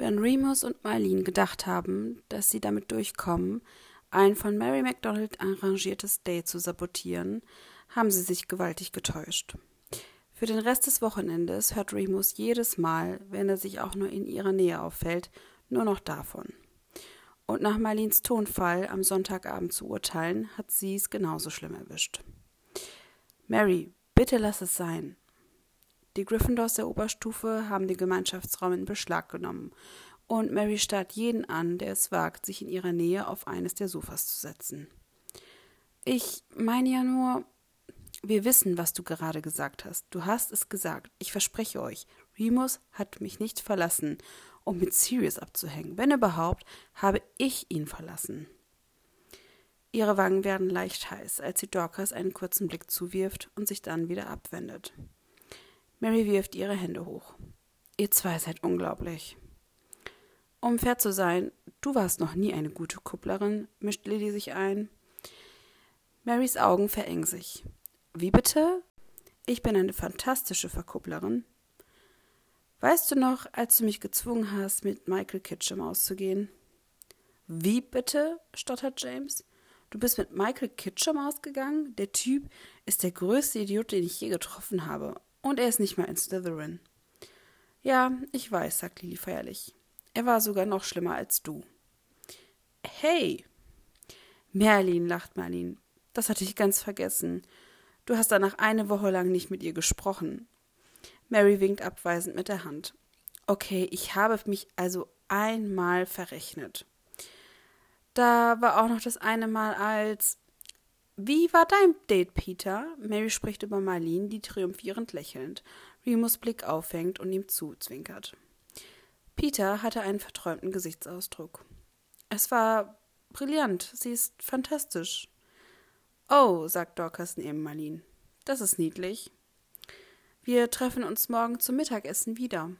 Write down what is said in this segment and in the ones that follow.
Wenn Remus und Marlene gedacht haben, dass sie damit durchkommen, ein von Mary MacDonald arrangiertes Date zu sabotieren, haben sie sich gewaltig getäuscht. Für den Rest des Wochenendes hört Remus jedes Mal, wenn er sich auch nur in ihrer Nähe auffällt, nur noch davon. Und nach Marlins Tonfall am Sonntagabend zu urteilen, hat sie es genauso schlimm erwischt. Mary, bitte lass es sein. Die Gryffindors der Oberstufe haben den Gemeinschaftsraum in Beschlag genommen und Mary starrt jeden an, der es wagt, sich in ihrer Nähe auf eines der Sofas zu setzen. Ich meine ja nur, wir wissen, was du gerade gesagt hast. Du hast es gesagt. Ich verspreche euch, Remus hat mich nicht verlassen, um mit Sirius abzuhängen. Wenn überhaupt, habe ich ihn verlassen. Ihre Wangen werden leicht heiß, als sie Dorcas einen kurzen Blick zuwirft und sich dann wieder abwendet. Mary wirft ihre Hände hoch. Ihr zwei seid unglaublich. Um fair zu sein, du warst noch nie eine gute Kupplerin, mischt Lily sich ein. Marys Augen verengen sich. Wie bitte? Ich bin eine fantastische Verkupplerin. Weißt du noch, als du mich gezwungen hast, mit Michael Kitchum auszugehen? Wie bitte? stottert James. Du bist mit Michael Kitchum ausgegangen? Der Typ ist der größte Idiot, den ich je getroffen habe. Und er ist nicht mal in Slytherin. Ja, ich weiß, sagt Lily feierlich. Er war sogar noch schlimmer als du. Hey! Merlin, lacht Merlin. Das hatte ich ganz vergessen. Du hast danach eine Woche lang nicht mit ihr gesprochen. Mary winkt abweisend mit der Hand. Okay, ich habe mich also einmal verrechnet. Da war auch noch das eine Mal als wie war dein Date, Peter? Mary spricht über Marlene, die triumphierend lächelnd Remus Blick auffängt und ihm zuzwinkert. Peter hatte einen verträumten Gesichtsausdruck. Es war brillant, sie ist fantastisch. Oh, sagt Dorcas neben Marlene. Das ist niedlich. Wir treffen uns morgen zum Mittagessen wieder.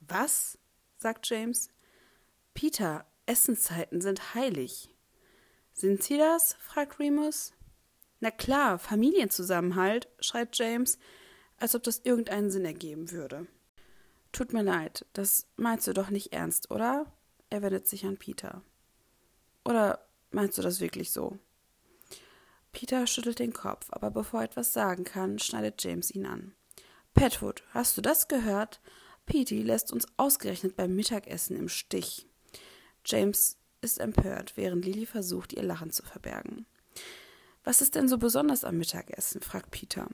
Was? sagt James. Peter, Essenszeiten sind heilig. Sind sie das? fragt Remus. Na klar, Familienzusammenhalt, schreit James, als ob das irgendeinen Sinn ergeben würde. Tut mir leid, das meinst du doch nicht ernst, oder? Er wendet sich an Peter. Oder meinst du das wirklich so? Peter schüttelt den Kopf, aber bevor er etwas sagen kann, schneidet James ihn an. Petwood, hast du das gehört? Petey lässt uns ausgerechnet beim Mittagessen im Stich. James ist empört, während Lily versucht, ihr Lachen zu verbergen. Was ist denn so besonders am Mittagessen? fragt Peter.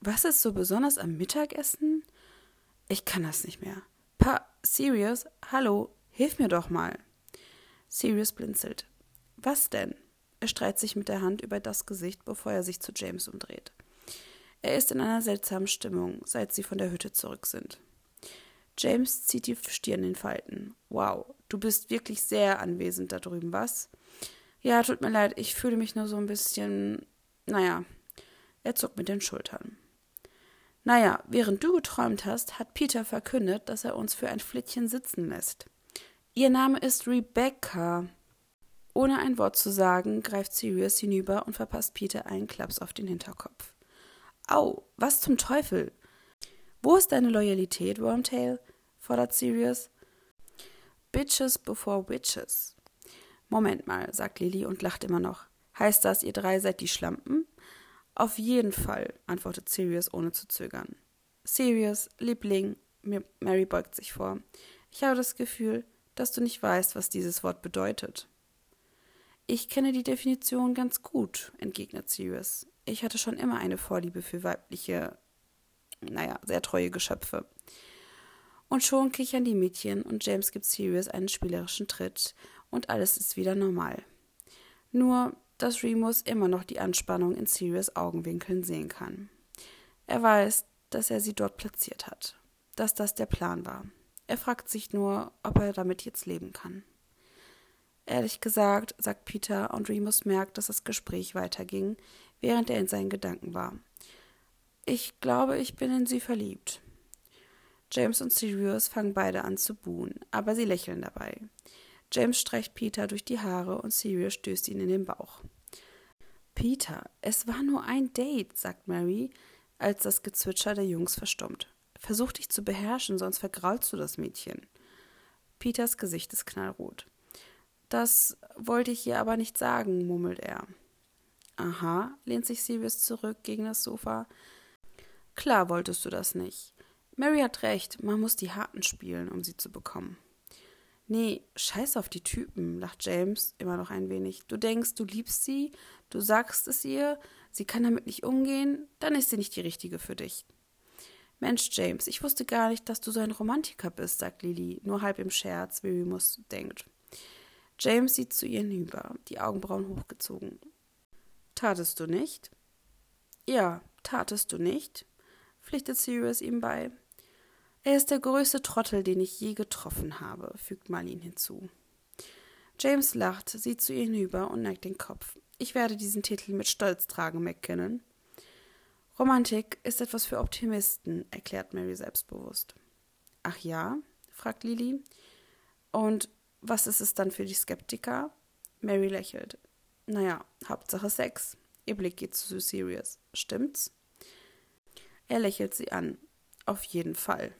Was ist so besonders am Mittagessen? Ich kann das nicht mehr. Pa, Sirius, hallo, hilf mir doch mal. Sirius blinzelt. Was denn? Er streitet sich mit der Hand über das Gesicht, bevor er sich zu James umdreht. Er ist in einer seltsamen Stimmung, seit sie von der Hütte zurück sind. James zieht die Stirn in Falten. Wow, du bist wirklich sehr anwesend da drüben, was? Ja, tut mir leid, ich fühle mich nur so ein bisschen. Naja, er zuckt mit den Schultern. Naja, während du geträumt hast, hat Peter verkündet, dass er uns für ein Flittchen sitzen lässt. Ihr Name ist Rebecca. Ohne ein Wort zu sagen, greift Sirius hinüber und verpasst Peter einen Klaps auf den Hinterkopf. Au, was zum Teufel? Wo ist deine Loyalität, Wormtail? fordert Sirius. Bitches before witches. Moment mal, sagt Lily und lacht immer noch. Heißt das, ihr drei seid die Schlampen? Auf jeden Fall, antwortet Sirius ohne zu zögern. Sirius, Liebling, Mary beugt sich vor. Ich habe das Gefühl, dass du nicht weißt, was dieses Wort bedeutet. Ich kenne die Definition ganz gut, entgegnet Sirius. Ich hatte schon immer eine Vorliebe für weibliche, naja, sehr treue Geschöpfe. Und schon kichern die Mädchen und James gibt Sirius einen spielerischen Tritt und alles ist wieder normal. Nur, dass Remus immer noch die Anspannung in Sirius Augenwinkeln sehen kann. Er weiß, dass er sie dort platziert hat, dass das der Plan war. Er fragt sich nur, ob er damit jetzt leben kann. Ehrlich gesagt, sagt Peter, und Remus merkt, dass das Gespräch weiterging, während er in seinen Gedanken war. Ich glaube, ich bin in sie verliebt. James und Sirius fangen beide an zu buhen, aber sie lächeln dabei. James streicht Peter durch die Haare und Sirius stößt ihn in den Bauch. Peter, es war nur ein Date, sagt Mary, als das Gezwitscher der Jungs verstummt. Versuch dich zu beherrschen, sonst vergraulst du das Mädchen. Peters Gesicht ist knallrot. Das wollte ich ihr aber nicht sagen, murmelt er. Aha, lehnt sich Sirius zurück gegen das Sofa. Klar wolltest du das nicht. Mary hat recht, man muss die Harten spielen, um sie zu bekommen. Nee, scheiß auf die Typen, lacht James immer noch ein wenig. Du denkst, du liebst sie, du sagst es ihr, sie kann damit nicht umgehen, dann ist sie nicht die richtige für dich. Mensch, James, ich wusste gar nicht, dass du so ein Romantiker bist, sagt Lily, nur halb im Scherz, wie Remus denkt. James sieht zu ihr hinüber, die Augenbrauen hochgezogen. Tatest du nicht? Ja, tatest du nicht? pflichtet Sirius ihm bei. Er ist der größte Trottel, den ich je getroffen habe, fügt Marlene hinzu. James lacht, sieht zu ihr hinüber und neigt den Kopf. Ich werde diesen Titel mit Stolz tragen, McKinnon. Romantik ist etwas für Optimisten, erklärt Mary selbstbewusst. Ach ja? fragt Lily. Und was ist es dann für die Skeptiker? Mary lächelt. Naja, Hauptsache Sex. Ihr Blick geht zu Sirius. Stimmt's? Er lächelt sie an. Auf jeden Fall.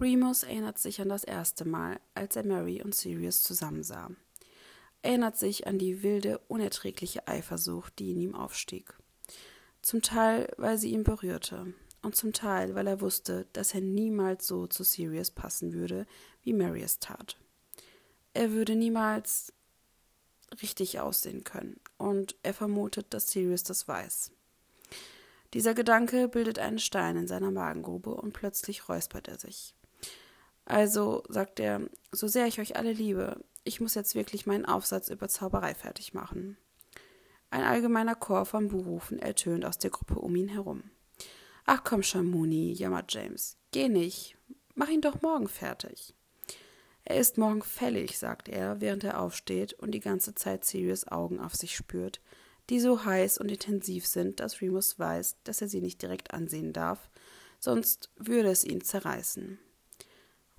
Remus erinnert sich an das erste Mal, als er Mary und Sirius zusammensah. Erinnert sich an die wilde, unerträgliche Eifersucht, die in ihm aufstieg. Zum Teil, weil sie ihn berührte, und zum Teil, weil er wusste, dass er niemals so zu Sirius passen würde, wie Mary es tat. Er würde niemals richtig aussehen können, und er vermutet, dass Sirius das weiß. Dieser Gedanke bildet einen Stein in seiner Magengrube und plötzlich räuspert er sich. Also, sagt er, so sehr ich euch alle liebe, ich muss jetzt wirklich meinen Aufsatz über Zauberei fertig machen. Ein allgemeiner Chor von Buhrufen ertönt aus der Gruppe um ihn herum. Ach komm schon, Mooney, jammert James. Geh nicht. Mach ihn doch morgen fertig. Er ist morgen fällig, sagt er, während er aufsteht und die ganze Zeit Sirius Augen auf sich spürt, die so heiß und intensiv sind, dass Remus weiß, dass er sie nicht direkt ansehen darf, sonst würde es ihn zerreißen.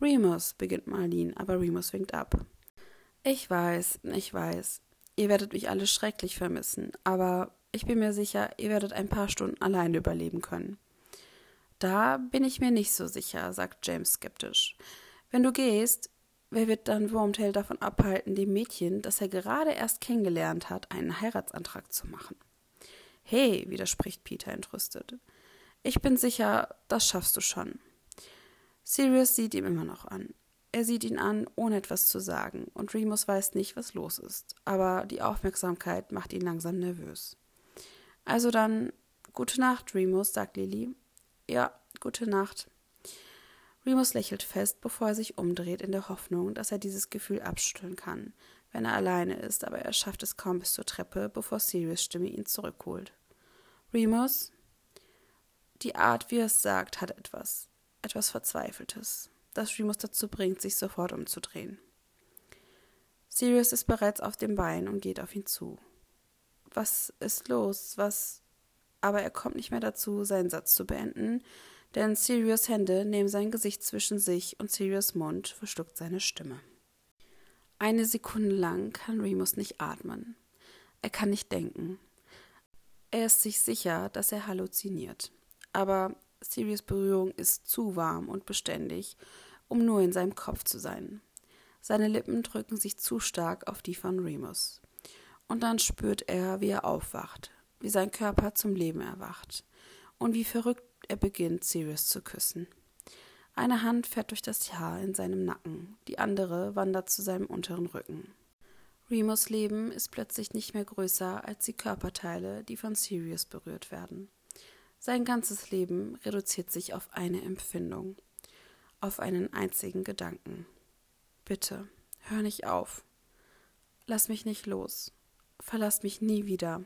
Remus, beginnt Marlene, aber Remus winkt ab. Ich weiß, ich weiß. Ihr werdet mich alle schrecklich vermissen, aber ich bin mir sicher, ihr werdet ein paar Stunden alleine überleben können. Da bin ich mir nicht so sicher, sagt James skeptisch. Wenn du gehst, Wer wird dann Wormtail davon abhalten, dem Mädchen, das er gerade erst kennengelernt hat, einen Heiratsantrag zu machen? Hey, widerspricht Peter entrüstet. Ich bin sicher, das schaffst du schon. Sirius sieht ihm immer noch an. Er sieht ihn an, ohne etwas zu sagen, und Remus weiß nicht, was los ist, aber die Aufmerksamkeit macht ihn langsam nervös. Also dann, gute Nacht, Remus, sagt Lily. Ja, gute Nacht. Remus lächelt fest, bevor er sich umdreht, in der Hoffnung, dass er dieses Gefühl abschütteln kann, wenn er alleine ist, aber er schafft es kaum bis zur Treppe, bevor Sirius Stimme ihn zurückholt. Remus? Die Art, wie er es sagt, hat etwas, etwas Verzweifeltes, das Remus dazu bringt, sich sofort umzudrehen. Sirius ist bereits auf dem Bein und geht auf ihn zu. Was ist los? Was? Aber er kommt nicht mehr dazu, seinen Satz zu beenden, denn Sirius Hände nehmen sein Gesicht zwischen sich und Sirius Mund verschluckt seine Stimme. Eine Sekunde lang kann Remus nicht atmen. Er kann nicht denken. Er ist sich sicher, dass er halluziniert. Aber Sirius Berührung ist zu warm und beständig, um nur in seinem Kopf zu sein. Seine Lippen drücken sich zu stark auf die von Remus. Und dann spürt er, wie er aufwacht, wie sein Körper zum Leben erwacht und wie verrückt er beginnt, Sirius zu küssen. Eine Hand fährt durch das Haar in seinem Nacken, die andere wandert zu seinem unteren Rücken. Remus Leben ist plötzlich nicht mehr größer als die Körperteile, die von Sirius berührt werden. Sein ganzes Leben reduziert sich auf eine Empfindung, auf einen einzigen Gedanken. Bitte, hör nicht auf. Lass mich nicht los. Verlass mich nie wieder.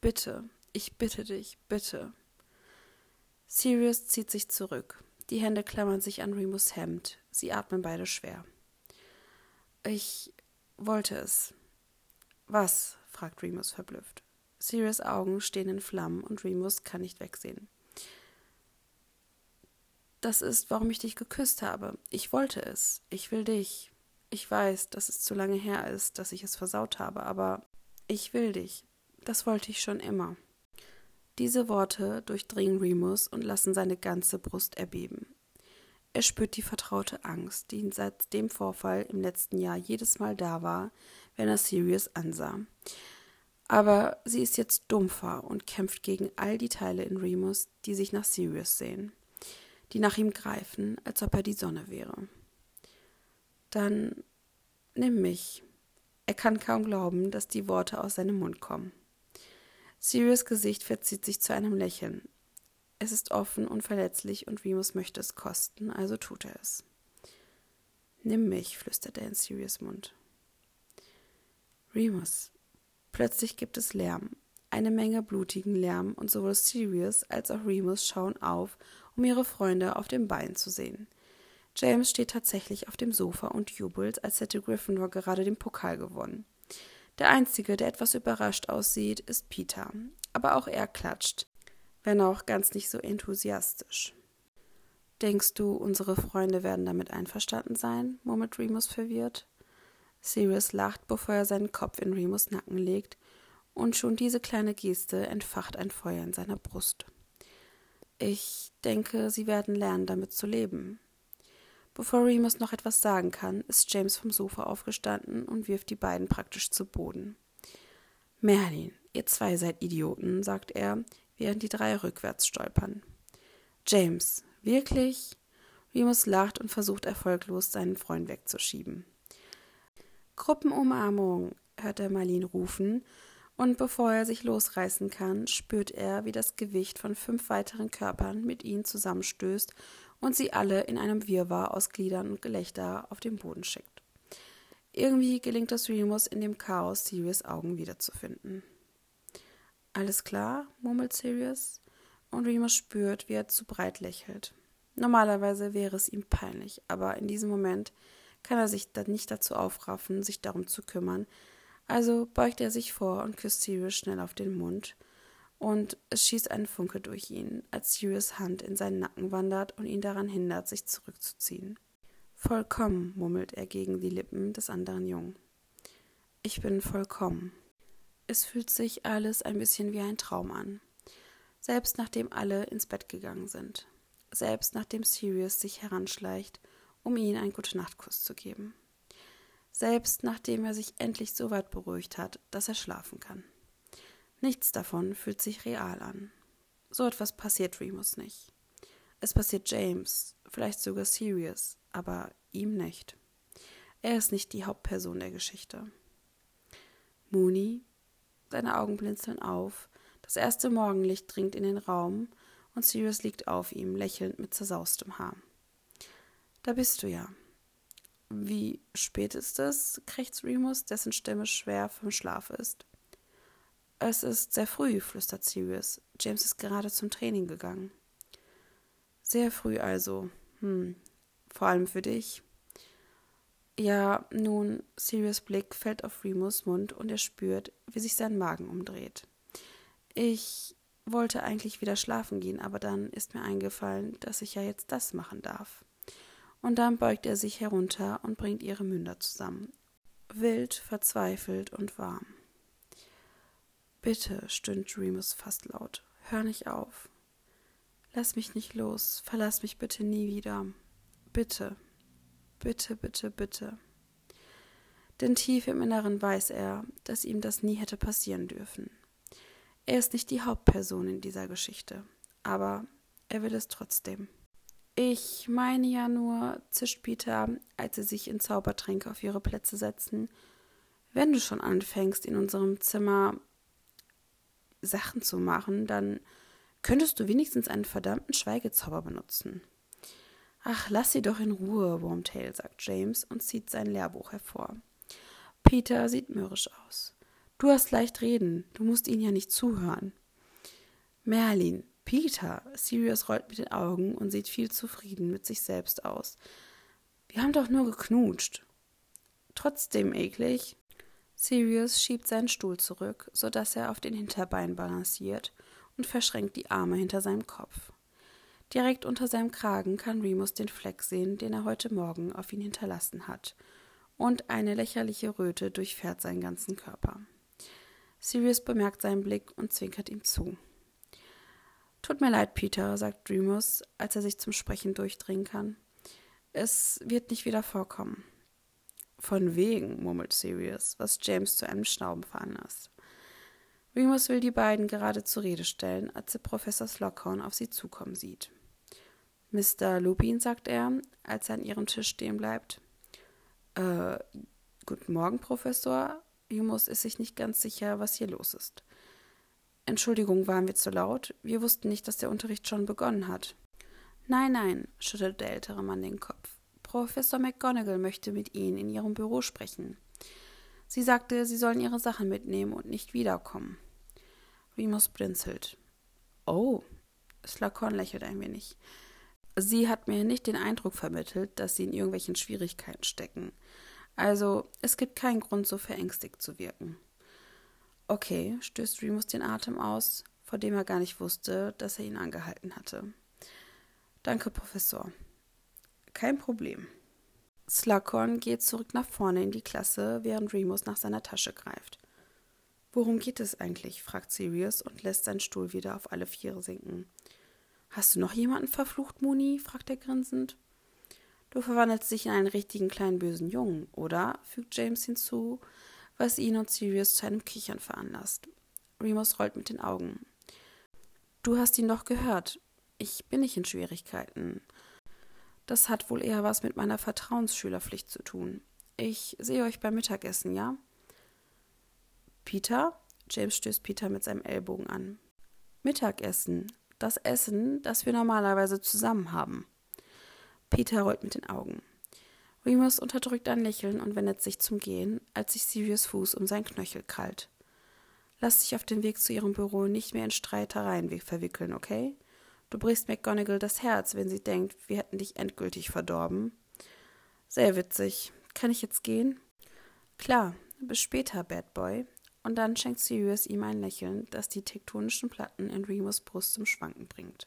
Bitte, ich bitte dich, bitte. Sirius zieht sich zurück. Die Hände klammern sich an Remus Hemd. Sie atmen beide schwer. Ich wollte es. Was? fragt Remus verblüfft. Sirius Augen stehen in Flammen und Remus kann nicht wegsehen. Das ist, warum ich dich geküsst habe. Ich wollte es. Ich will dich. Ich weiß, dass es zu lange her ist, dass ich es versaut habe, aber ich will dich. Das wollte ich schon immer. Diese Worte durchdringen Remus und lassen seine ganze Brust erbeben. Er spürt die vertraute Angst, die seit dem Vorfall im letzten Jahr jedes Mal da war, wenn er Sirius ansah. Aber sie ist jetzt dumpfer und kämpft gegen all die Teile in Remus, die sich nach Sirius sehen, die nach ihm greifen, als ob er die Sonne wäre. Dann nimm mich. Er kann kaum glauben, dass die Worte aus seinem Mund kommen. Sirius Gesicht verzieht sich zu einem Lächeln. Es ist offen und verletzlich und Remus möchte es kosten, also tut er es. Nimm mich, flüstert er in Sirius Mund. Remus, Plötzlich gibt es Lärm, eine Menge blutigen Lärm, und sowohl Sirius als auch Remus schauen auf, um ihre Freunde auf dem Bein zu sehen. James steht tatsächlich auf dem Sofa und jubelt, als hätte Gryffindor gerade den Pokal gewonnen. Der Einzige, der etwas überrascht aussieht, ist Peter, aber auch er klatscht, wenn auch ganz nicht so enthusiastisch. Denkst du, unsere Freunde werden damit einverstanden sein? murmelt Remus verwirrt. Sirius lacht, bevor er seinen Kopf in Remus Nacken legt, und schon diese kleine Geste entfacht ein Feuer in seiner Brust. Ich denke, sie werden lernen, damit zu leben. Bevor Remus noch etwas sagen kann, ist James vom Sofa aufgestanden und wirft die beiden praktisch zu Boden. Merlin, ihr zwei seid Idioten, sagt er, während die drei rückwärts stolpern. James, wirklich? Remus lacht und versucht erfolglos, seinen Freund wegzuschieben. Gruppenumarmung, hört er Marlene rufen, und bevor er sich losreißen kann, spürt er, wie das Gewicht von fünf weiteren Körpern mit ihnen zusammenstößt und sie alle in einem Wirrwarr aus Gliedern und Gelächter auf den Boden schickt. Irgendwie gelingt es Remus in dem Chaos, Sirius Augen wiederzufinden. Alles klar, murmelt Sirius, und Remus spürt, wie er zu breit lächelt. Normalerweise wäre es ihm peinlich, aber in diesem Moment kann er sich dann nicht dazu aufraffen, sich darum zu kümmern. Also beugt er sich vor und küsst Sirius schnell auf den Mund. Und es schießt ein Funke durch ihn, als Sirius Hand in seinen Nacken wandert und ihn daran hindert, sich zurückzuziehen. Vollkommen, murmelt er gegen die Lippen des anderen Jungen. Ich bin vollkommen. Es fühlt sich alles ein bisschen wie ein Traum an. Selbst nachdem alle ins Bett gegangen sind. Selbst nachdem Sirius sich heranschleicht um ihm einen Gute-Nacht-Kuss zu geben. Selbst nachdem er sich endlich so weit beruhigt hat, dass er schlafen kann. Nichts davon fühlt sich real an. So etwas passiert Remus nicht. Es passiert James, vielleicht sogar Sirius, aber ihm nicht. Er ist nicht die Hauptperson der Geschichte. Mooney, seine Augen blinzeln auf, das erste Morgenlicht dringt in den Raum und Sirius liegt auf ihm, lächelnd mit zersaustem Haar. Da bist du ja. Wie spät ist es? krächzt Remus, dessen Stimme schwer vom Schlaf ist. Es ist sehr früh, flüstert Sirius. James ist gerade zum Training gegangen. Sehr früh also. Hm. Vor allem für dich. Ja, nun, Sirius Blick fällt auf Remus Mund und er spürt, wie sich sein Magen umdreht. Ich wollte eigentlich wieder schlafen gehen, aber dann ist mir eingefallen, dass ich ja jetzt das machen darf und dann beugt er sich herunter und bringt ihre Münder zusammen. Wild, verzweifelt und warm. Bitte, stöhnt Remus fast laut, hör nicht auf. Lass mich nicht los, verlass mich bitte nie wieder. Bitte, bitte, bitte, bitte. Denn tief im Inneren weiß er, dass ihm das nie hätte passieren dürfen. Er ist nicht die Hauptperson in dieser Geschichte, aber er will es trotzdem. Ich meine ja nur, zischt Peter, als sie sich in Zaubertränke auf ihre Plätze setzen, wenn du schon anfängst, in unserem Zimmer Sachen zu machen, dann könntest du wenigstens einen verdammten Schweigezauber benutzen. Ach, lass sie doch in Ruhe, Wormtail, sagt James und zieht sein Lehrbuch hervor. Peter sieht mürrisch aus. Du hast leicht reden, du musst ihnen ja nicht zuhören. Merlin, Peter, Sirius rollt mit den Augen und sieht viel zufrieden mit sich selbst aus. Wir haben doch nur geknutscht. Trotzdem eklig. Sirius schiebt seinen Stuhl zurück, so dass er auf den Hinterbeinen balanciert und verschränkt die Arme hinter seinem Kopf. Direkt unter seinem Kragen kann Remus den Fleck sehen, den er heute Morgen auf ihn hinterlassen hat, und eine lächerliche Röte durchfährt seinen ganzen Körper. Sirius bemerkt seinen Blick und zwinkert ihm zu. Tut mir leid, Peter, sagt Remus, als er sich zum Sprechen durchdringen kann. Es wird nicht wieder vorkommen. Von wegen, murmelt Sirius, was James zu einem Schnauben veranlasst. Remus will die beiden gerade zur Rede stellen, als er Professor Slockhorn auf sie zukommen sieht. Mr. Lupin, sagt er, als er an ihrem Tisch stehen bleibt. Äh, guten Morgen, Professor. Remus ist sich nicht ganz sicher, was hier los ist. Entschuldigung, waren wir zu laut? Wir wussten nicht, dass der Unterricht schon begonnen hat. Nein, nein, schüttelte der ältere Mann den Kopf. Professor McGonagall möchte mit Ihnen in Ihrem Büro sprechen. Sie sagte, Sie sollen Ihre Sachen mitnehmen und nicht wiederkommen. Remus blinzelt. Oh, Slughorn lächelt ein wenig. Sie hat mir nicht den Eindruck vermittelt, dass Sie in irgendwelchen Schwierigkeiten stecken. Also, es gibt keinen Grund, so verängstigt zu wirken. Okay, stößt Remus den Atem aus, vor dem er gar nicht wusste, dass er ihn angehalten hatte. Danke, Professor. Kein Problem. Slughorn geht zurück nach vorne in die Klasse, während Remus nach seiner Tasche greift. Worum geht es eigentlich? fragt Sirius und lässt seinen Stuhl wieder auf alle Viere sinken. Hast du noch jemanden verflucht, Muni? fragt er grinsend. Du verwandelst dich in einen richtigen kleinen bösen Jungen, oder? fügt James hinzu, was ihn und Sirius zu einem Kichern veranlasst. Remus rollt mit den Augen. Du hast ihn doch gehört. Ich bin nicht in Schwierigkeiten. Das hat wohl eher was mit meiner Vertrauensschülerpflicht zu tun. Ich sehe euch beim Mittagessen, ja? Peter? James stößt Peter mit seinem Ellbogen an. Mittagessen. Das Essen, das wir normalerweise zusammen haben. Peter rollt mit den Augen. Remus unterdrückt ein Lächeln und wendet sich zum Gehen, als sich Sirius Fuß um seinen Knöchel krallt. Lass dich auf den Weg zu ihrem Büro nicht mehr in Streitereien verwickeln, okay? Du brichst McGonagall das Herz, wenn sie denkt, wir hätten dich endgültig verdorben. Sehr witzig. Kann ich jetzt gehen? Klar, bis später, Bad Boy. Und dann schenkt Sirius ihm ein Lächeln, das die tektonischen Platten in Remus Brust zum Schwanken bringt.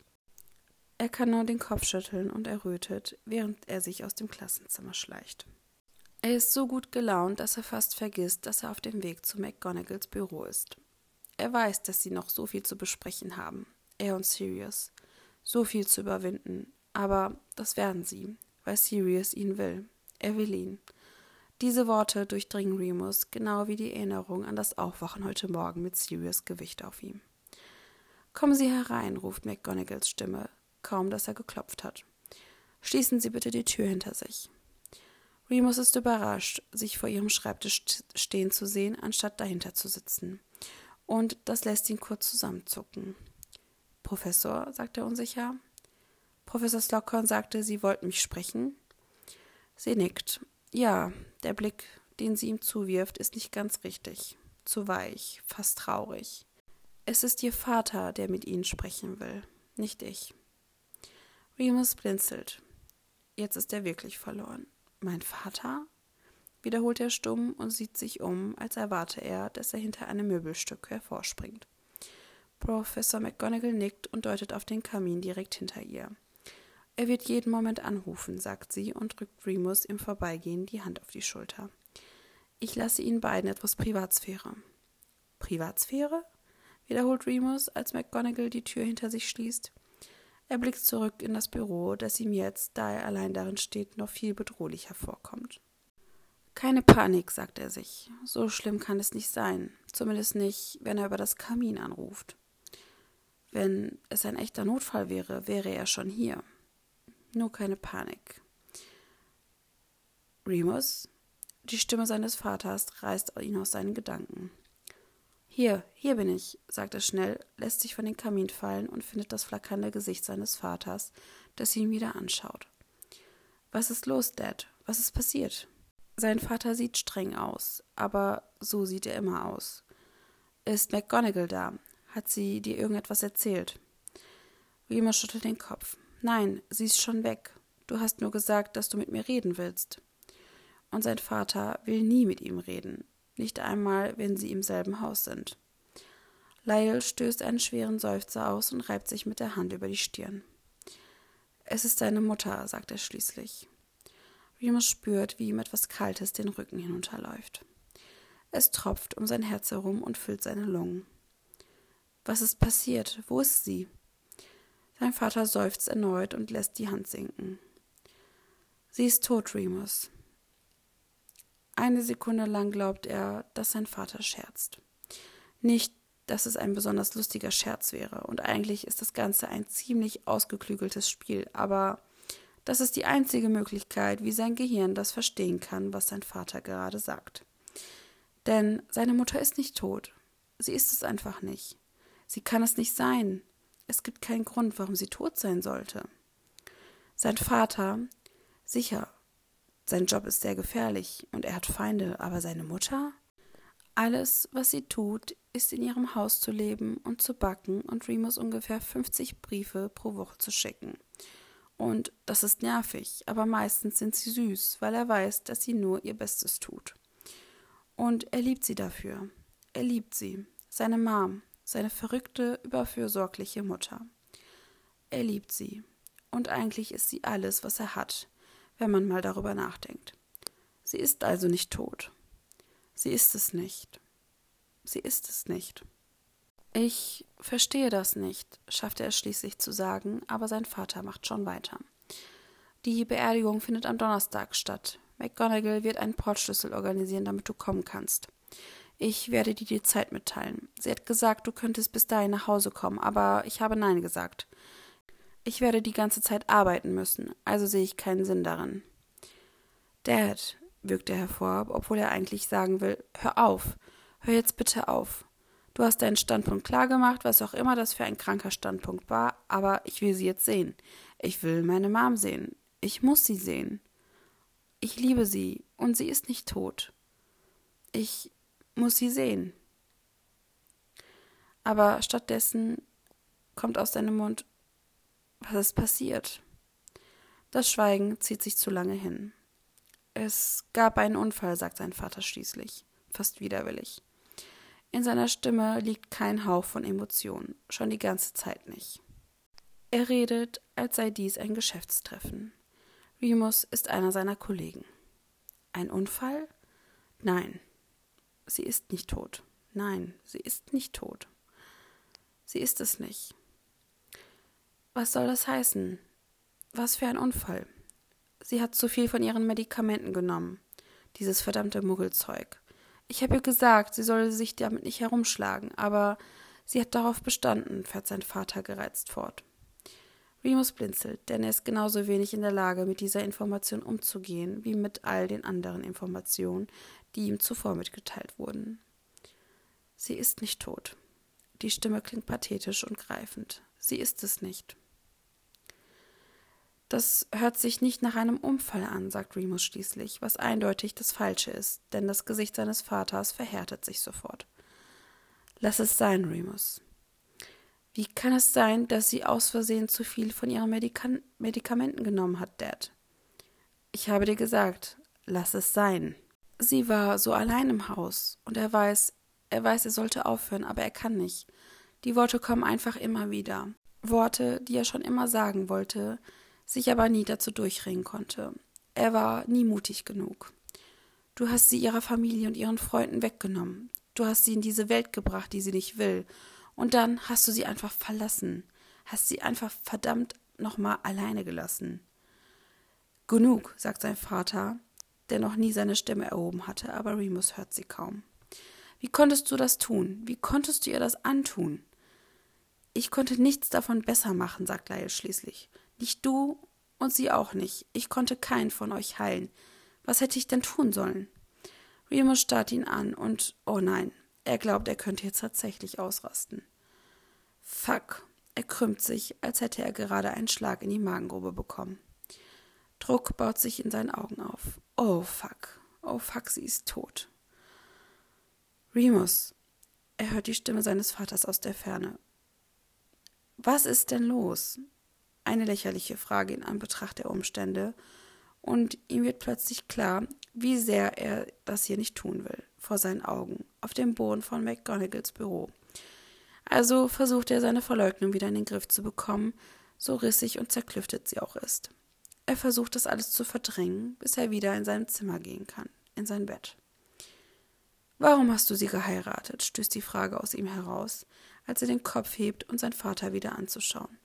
Er kann nur den Kopf schütteln und errötet, während er sich aus dem Klassenzimmer schleicht. Er ist so gut gelaunt, dass er fast vergisst, dass er auf dem Weg zu McGonagalls Büro ist. Er weiß, dass sie noch so viel zu besprechen haben, er und Sirius so viel zu überwinden. Aber das werden sie, weil Sirius ihn will. Er will ihn. Diese Worte durchdringen Remus, genau wie die Erinnerung an das Aufwachen heute Morgen mit Sirius Gewicht auf ihm. Kommen Sie herein, ruft McGonagalls Stimme, kaum dass er geklopft hat. Schließen Sie bitte die Tür hinter sich. Remus ist überrascht, sich vor ihrem Schreibtisch stehen zu sehen, anstatt dahinter zu sitzen. Und das lässt ihn kurz zusammenzucken. Professor, sagt er unsicher. Professor Slockhorn sagte, Sie wollten mich sprechen. Sie nickt. Ja, der Blick, den sie ihm zuwirft, ist nicht ganz richtig. Zu weich, fast traurig. Es ist Ihr Vater, der mit Ihnen sprechen will, nicht ich. Remus blinzelt. Jetzt ist er wirklich verloren. Mein Vater? wiederholt er stumm und sieht sich um, als erwarte er, dass er hinter einem Möbelstück hervorspringt. Professor McGonagall nickt und deutet auf den Kamin direkt hinter ihr. Er wird jeden Moment anrufen, sagt sie und drückt Remus im Vorbeigehen die Hand auf die Schulter. Ich lasse Ihnen beiden etwas Privatsphäre. Privatsphäre? wiederholt Remus, als McGonagall die Tür hinter sich schließt. Er blickt zurück in das Büro, das ihm jetzt, da er allein darin steht, noch viel bedrohlicher vorkommt. Keine Panik, sagt er sich. So schlimm kann es nicht sein. Zumindest nicht, wenn er über das Kamin anruft. Wenn es ein echter Notfall wäre, wäre er schon hier. Nur keine Panik. Remus, die Stimme seines Vaters reißt ihn aus seinen Gedanken. Hier, hier bin ich, sagt er schnell, lässt sich von den Kamin fallen und findet das flackernde Gesicht seines Vaters, das ihn wieder anschaut. Was ist los, Dad? Was ist passiert? Sein Vater sieht streng aus, aber so sieht er immer aus. Ist McGonagall da? Hat sie dir irgendetwas erzählt? Rima schüttelt den Kopf. Nein, sie ist schon weg. Du hast nur gesagt, dass du mit mir reden willst. Und sein Vater will nie mit ihm reden, nicht einmal, wenn sie im selben Haus sind. Lyle stößt einen schweren Seufzer aus und reibt sich mit der Hand über die Stirn. Es ist deine Mutter, sagt er schließlich. Remus spürt, wie ihm etwas Kaltes den Rücken hinunterläuft. Es tropft um sein Herz herum und füllt seine Lungen. Was ist passiert? Wo ist sie? Sein Vater seufzt erneut und lässt die Hand sinken. Sie ist tot, Remus. Eine Sekunde lang glaubt er, dass sein Vater scherzt. Nicht, dass es ein besonders lustiger Scherz wäre, und eigentlich ist das Ganze ein ziemlich ausgeklügeltes Spiel, aber das ist die einzige Möglichkeit, wie sein Gehirn das verstehen kann, was sein Vater gerade sagt. Denn seine Mutter ist nicht tot. Sie ist es einfach nicht. Sie kann es nicht sein. Es gibt keinen Grund, warum sie tot sein sollte. Sein Vater, sicher, sein Job ist sehr gefährlich und er hat Feinde, aber seine Mutter? Alles, was sie tut, ist in ihrem Haus zu leben und zu backen und Remus ungefähr 50 Briefe pro Woche zu schicken. Und das ist nervig, aber meistens sind sie süß, weil er weiß, dass sie nur ihr Bestes tut. Und er liebt sie dafür. Er liebt sie, seine Mom, seine verrückte, überfürsorgliche Mutter. Er liebt sie. Und eigentlich ist sie alles, was er hat, wenn man mal darüber nachdenkt. Sie ist also nicht tot. Sie ist es nicht. Sie ist es nicht. Ich verstehe das nicht, schaffte er schließlich zu sagen, aber sein Vater macht schon weiter. Die Beerdigung findet am Donnerstag statt. McGonagall wird einen Portschlüssel organisieren, damit du kommen kannst. Ich werde dir die Zeit mitteilen. Sie hat gesagt, du könntest bis dahin nach Hause kommen, aber ich habe Nein gesagt. Ich werde die ganze Zeit arbeiten müssen, also sehe ich keinen Sinn darin. Dad, wirkt er hervor, obwohl er eigentlich sagen will, hör auf, hör jetzt bitte auf. Du hast deinen Standpunkt klar gemacht, was auch immer das für ein kranker Standpunkt war, aber ich will sie jetzt sehen. Ich will meine Mom sehen. Ich muss sie sehen. Ich liebe sie und sie ist nicht tot. Ich muss sie sehen. Aber stattdessen kommt aus seinem Mund, was ist passiert? Das Schweigen zieht sich zu lange hin. Es gab einen Unfall, sagt sein Vater schließlich, fast widerwillig. In seiner Stimme liegt kein Hauch von Emotion, schon die ganze Zeit nicht. Er redet, als sei dies ein Geschäftstreffen. Remus ist einer seiner Kollegen. Ein Unfall? Nein, sie ist nicht tot. Nein, sie ist nicht tot. Sie ist es nicht. Was soll das heißen? Was für ein Unfall. Sie hat zu viel von ihren Medikamenten genommen. Dieses verdammte Muggelzeug. Ich habe ihr gesagt, sie solle sich damit nicht herumschlagen, aber sie hat darauf bestanden, fährt sein Vater gereizt fort. Remus blinzelt, denn er ist genauso wenig in der Lage, mit dieser Information umzugehen, wie mit all den anderen Informationen, die ihm zuvor mitgeteilt wurden. Sie ist nicht tot. Die Stimme klingt pathetisch und greifend. Sie ist es nicht. Das hört sich nicht nach einem Unfall an, sagt Remus schließlich, was eindeutig das Falsche ist, denn das Gesicht seines Vaters verhärtet sich sofort. Lass es sein, Remus. Wie kann es sein, dass sie aus Versehen zu viel von ihren Medika Medikamenten genommen hat, Dad? Ich habe dir gesagt, lass es sein. Sie war so allein im Haus und er weiß, er weiß, er sollte aufhören, aber er kann nicht. Die Worte kommen einfach immer wieder. Worte, die er schon immer sagen wollte, sich aber nie dazu durchringen konnte. Er war nie mutig genug. Du hast sie ihrer Familie und ihren Freunden weggenommen. Du hast sie in diese Welt gebracht, die sie nicht will, und dann hast du sie einfach verlassen, hast sie einfach verdammt nochmal alleine gelassen. Genug, sagt sein Vater, der noch nie seine Stimme erhoben hatte, aber Remus hört sie kaum. Wie konntest du das tun? Wie konntest du ihr das antun? Ich konnte nichts davon besser machen, sagt Lyle schließlich. Nicht du und sie auch nicht. Ich konnte keinen von euch heilen. Was hätte ich denn tun sollen? Remus starrt ihn an und, oh nein, er glaubt, er könnte jetzt tatsächlich ausrasten. Fuck. Er krümmt sich, als hätte er gerade einen Schlag in die Magengrube bekommen. Druck baut sich in seinen Augen auf. Oh fuck. Oh fuck, sie ist tot. Remus. Er hört die Stimme seines Vaters aus der Ferne. Was ist denn los? Eine lächerliche Frage in Anbetracht der Umstände, und ihm wird plötzlich klar, wie sehr er das hier nicht tun will, vor seinen Augen, auf dem Boden von McGonagalls Büro. Also versucht er seine Verleugnung wieder in den Griff zu bekommen, so rissig und zerklüftet sie auch ist. Er versucht das alles zu verdrängen, bis er wieder in sein Zimmer gehen kann, in sein Bett. Warum hast du sie geheiratet? stößt die Frage aus ihm heraus, als er den Kopf hebt, um seinen Vater wieder anzuschauen.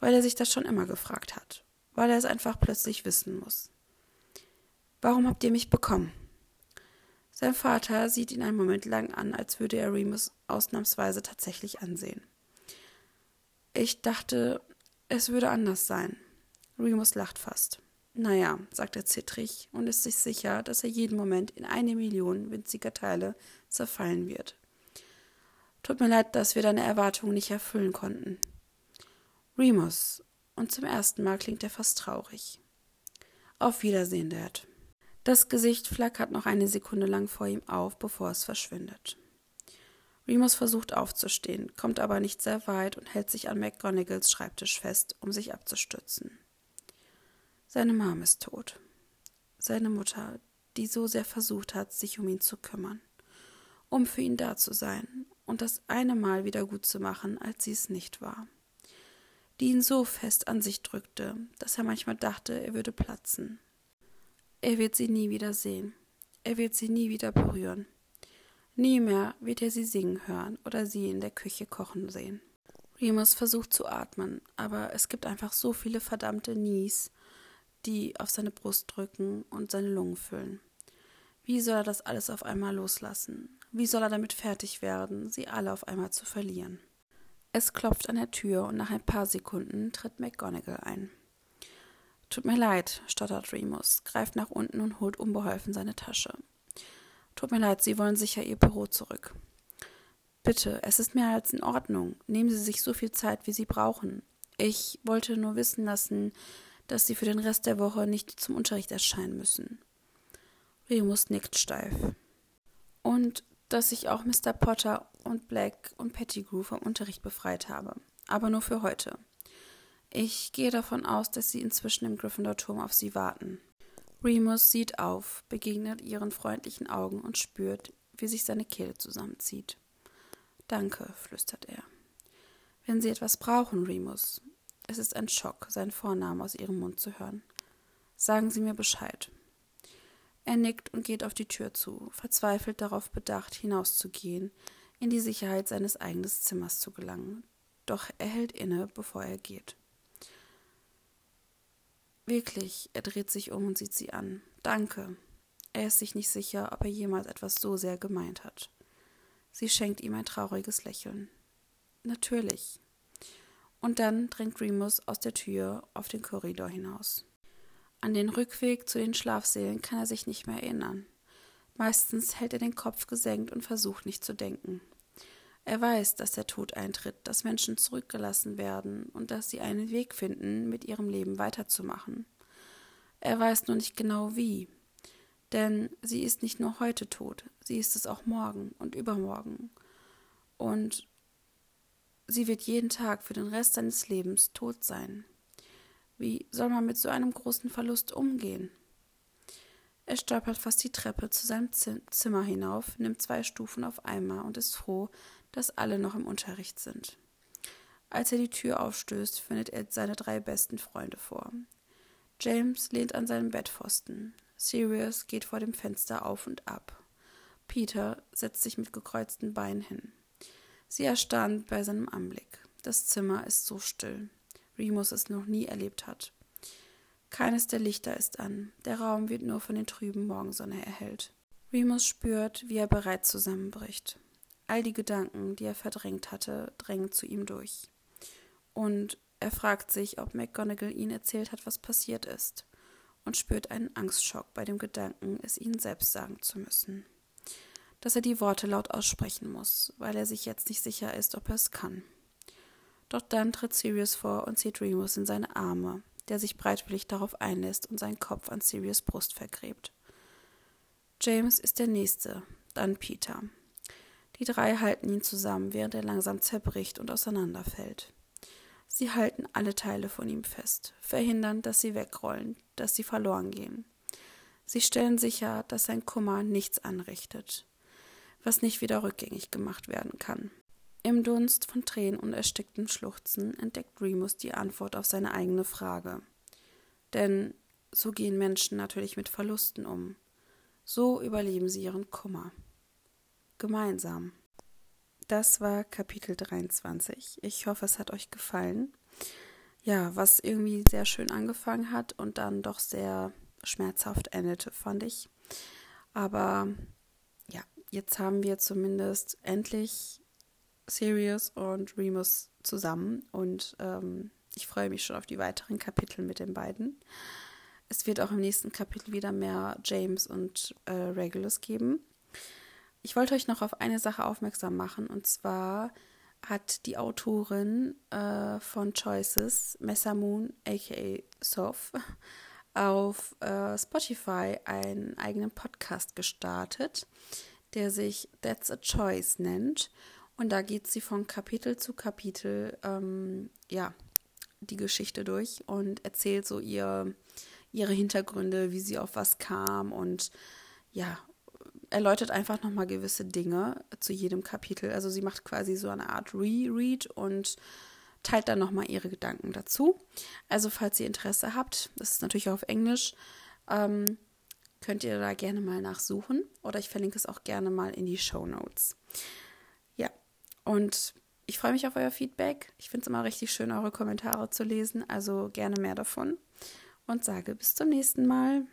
Weil er sich das schon immer gefragt hat weil er es einfach plötzlich wissen muss. Warum habt ihr mich bekommen? Sein Vater sieht ihn einen Moment lang an, als würde er Remus ausnahmsweise tatsächlich ansehen. Ich dachte, es würde anders sein. Remus lacht fast. Naja, sagt er zittrig und ist sich sicher, dass er jeden Moment in eine Million winziger Teile zerfallen wird. Tut mir leid, dass wir deine Erwartungen nicht erfüllen konnten. Remus, und zum ersten Mal klingt er fast traurig. Auf Wiedersehen, Dad. Das Gesicht flackert noch eine Sekunde lang vor ihm auf, bevor es verschwindet. Remus versucht aufzustehen, kommt aber nicht sehr weit und hält sich an McGonagalls Schreibtisch fest, um sich abzustützen. Seine Mom ist tot. Seine Mutter, die so sehr versucht hat, sich um ihn zu kümmern, um für ihn da zu sein und das eine Mal wieder gut zu machen, als sie es nicht war die ihn so fest an sich drückte, dass er manchmal dachte, er würde platzen. Er wird sie nie wieder sehen. Er wird sie nie wieder berühren. Nie mehr wird er sie singen hören oder sie in der Küche kochen sehen. Remus versucht zu atmen, aber es gibt einfach so viele verdammte Nies, die auf seine Brust drücken und seine Lungen füllen. Wie soll er das alles auf einmal loslassen? Wie soll er damit fertig werden, sie alle auf einmal zu verlieren? Es klopft an der Tür und nach ein paar Sekunden tritt McGonagall ein. Tut mir leid, stottert Remus, greift nach unten und holt unbeholfen seine Tasche. Tut mir leid, Sie wollen sicher Ihr Büro zurück. Bitte, es ist mehr als in Ordnung. Nehmen Sie sich so viel Zeit, wie Sie brauchen. Ich wollte nur wissen lassen, dass Sie für den Rest der Woche nicht zum Unterricht erscheinen müssen. Remus nickt steif. Und dass ich auch Mr. Potter und Black und Pettigrew vom Unterricht befreit habe. Aber nur für heute. Ich gehe davon aus, dass sie inzwischen im Gryffindor-Turm auf sie warten. Remus sieht auf, begegnet ihren freundlichen Augen und spürt, wie sich seine Kehle zusammenzieht. Danke, flüstert er. Wenn Sie etwas brauchen, Remus. Es ist ein Schock, seinen Vornamen aus Ihrem Mund zu hören. Sagen Sie mir Bescheid. Er nickt und geht auf die Tür zu, verzweifelt darauf bedacht, hinauszugehen, in die Sicherheit seines eigenen Zimmers zu gelangen. Doch er hält inne, bevor er geht. Wirklich, er dreht sich um und sieht sie an. Danke. Er ist sich nicht sicher, ob er jemals etwas so sehr gemeint hat. Sie schenkt ihm ein trauriges Lächeln. Natürlich. Und dann drängt Remus aus der Tür auf den Korridor hinaus. An den Rückweg zu den Schlafsälen kann er sich nicht mehr erinnern. Meistens hält er den Kopf gesenkt und versucht nicht zu denken. Er weiß, dass der Tod eintritt, dass Menschen zurückgelassen werden und dass sie einen Weg finden, mit ihrem Leben weiterzumachen. Er weiß nur nicht genau wie. Denn sie ist nicht nur heute tot, sie ist es auch morgen und übermorgen. Und sie wird jeden Tag für den Rest seines Lebens tot sein. Wie soll man mit so einem großen Verlust umgehen? Er stolpert fast die Treppe zu seinem Zimmer hinauf, nimmt zwei Stufen auf einmal und ist froh, dass alle noch im Unterricht sind. Als er die Tür aufstößt, findet er seine drei besten Freunde vor. James lehnt an seinem Bettpfosten. Sirius geht vor dem Fenster auf und ab. Peter setzt sich mit gekreuzten Beinen hin. Sie erstarren bei seinem Anblick. Das Zimmer ist so still. Remus es noch nie erlebt hat. Keines der Lichter ist an, der Raum wird nur von den trüben Morgensonne erhellt. Remus spürt, wie er bereits zusammenbricht. All die Gedanken, die er verdrängt hatte, drängen zu ihm durch. Und er fragt sich, ob McGonagall ihn erzählt hat, was passiert ist, und spürt einen Angstschock bei dem Gedanken, es ihnen selbst sagen zu müssen. Dass er die Worte laut aussprechen muss, weil er sich jetzt nicht sicher ist, ob er es kann. Doch dann tritt Sirius vor und zieht Remus in seine Arme, der sich breitwillig darauf einlässt und seinen Kopf an Sirius Brust vergräbt. James ist der Nächste, dann Peter. Die drei halten ihn zusammen, während er langsam zerbricht und auseinanderfällt. Sie halten alle Teile von ihm fest, verhindern, dass sie wegrollen, dass sie verloren gehen. Sie stellen sicher, dass sein Kummer nichts anrichtet, was nicht wieder rückgängig gemacht werden kann. Im Dunst von Tränen und ersticktem Schluchzen entdeckt Remus die Antwort auf seine eigene Frage. Denn so gehen Menschen natürlich mit Verlusten um. So überleben sie ihren Kummer. Gemeinsam. Das war Kapitel 23. Ich hoffe, es hat euch gefallen. ja, was irgendwie sehr schön angefangen hat und dann doch sehr schmerzhaft endete, fand ich. Aber ja, jetzt haben wir zumindest endlich Sirius und Remus zusammen und ähm, ich freue mich schon auf die weiteren Kapitel mit den beiden. Es wird auch im nächsten Kapitel wieder mehr James und äh, Regulus geben. Ich wollte euch noch auf eine Sache aufmerksam machen und zwar hat die Autorin äh, von Choices, Messa Moon, aka Soph, auf äh, Spotify einen eigenen Podcast gestartet, der sich That's a Choice nennt. Und da geht sie von Kapitel zu Kapitel, ähm, ja, die Geschichte durch und erzählt so ihr, ihre Hintergründe, wie sie auf was kam und ja, erläutert einfach nochmal gewisse Dinge zu jedem Kapitel. Also sie macht quasi so eine Art Reread und teilt dann nochmal ihre Gedanken dazu. Also falls ihr Interesse habt, das ist natürlich auch auf Englisch, ähm, könnt ihr da gerne mal nachsuchen oder ich verlinke es auch gerne mal in die Show Notes. Und ich freue mich auf euer Feedback. Ich finde es immer richtig schön, eure Kommentare zu lesen, also gerne mehr davon und sage bis zum nächsten Mal.